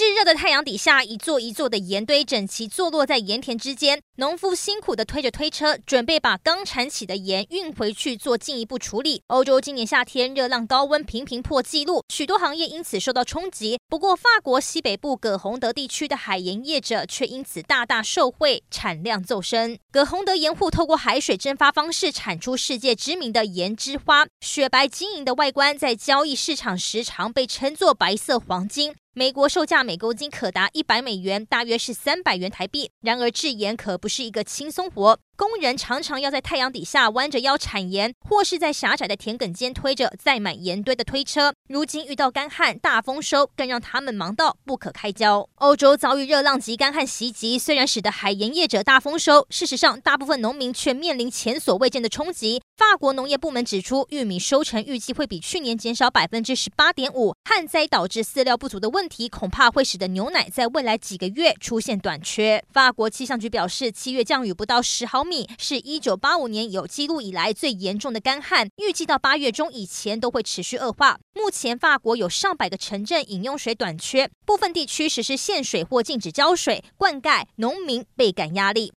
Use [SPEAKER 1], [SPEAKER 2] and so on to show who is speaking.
[SPEAKER 1] 炙热的太阳底下，一座一座的盐堆整齐坐落在盐田之间。农夫辛苦地推着推车，准备把刚产起的盐运回去做进一步处理。欧洲今年夏天热浪高温频频破纪录，许多行业因此受到冲击。不过，法国西北部葛洪德地区的海盐业者却因此大大受惠，产量骤升。葛洪德盐户透过海水蒸发方式产出世界知名的盐之花，雪白晶莹的外观在交易市场时常被称作白色黄金。美国售价每公斤可达一百美元，大约是三百元台币。然而制盐可不是一个轻松活。工人常常要在太阳底下弯着腰产盐，或是在狭窄的田埂间推着载满盐堆的推车。如今遇到干旱、大丰收，更让他们忙到不可开交。欧洲遭遇热浪及干旱袭击，虽然使得海盐业者大丰收，事实上大部分农民却面临前所未见的冲击。法国农业部门指出，玉米收成预计会比去年减少百分之十八点五。旱灾导致饲料不足的问题，恐怕会使得牛奶在未来几个月出现短缺。法国气象局表示，七月降雨不到十毫米。是一九八五年有记录以来最严重的干旱，预计到八月中以前都会持续恶化。目前法国有上百个城镇饮用水短缺，部分地区实施限水或禁止浇水灌溉，农民倍感压力。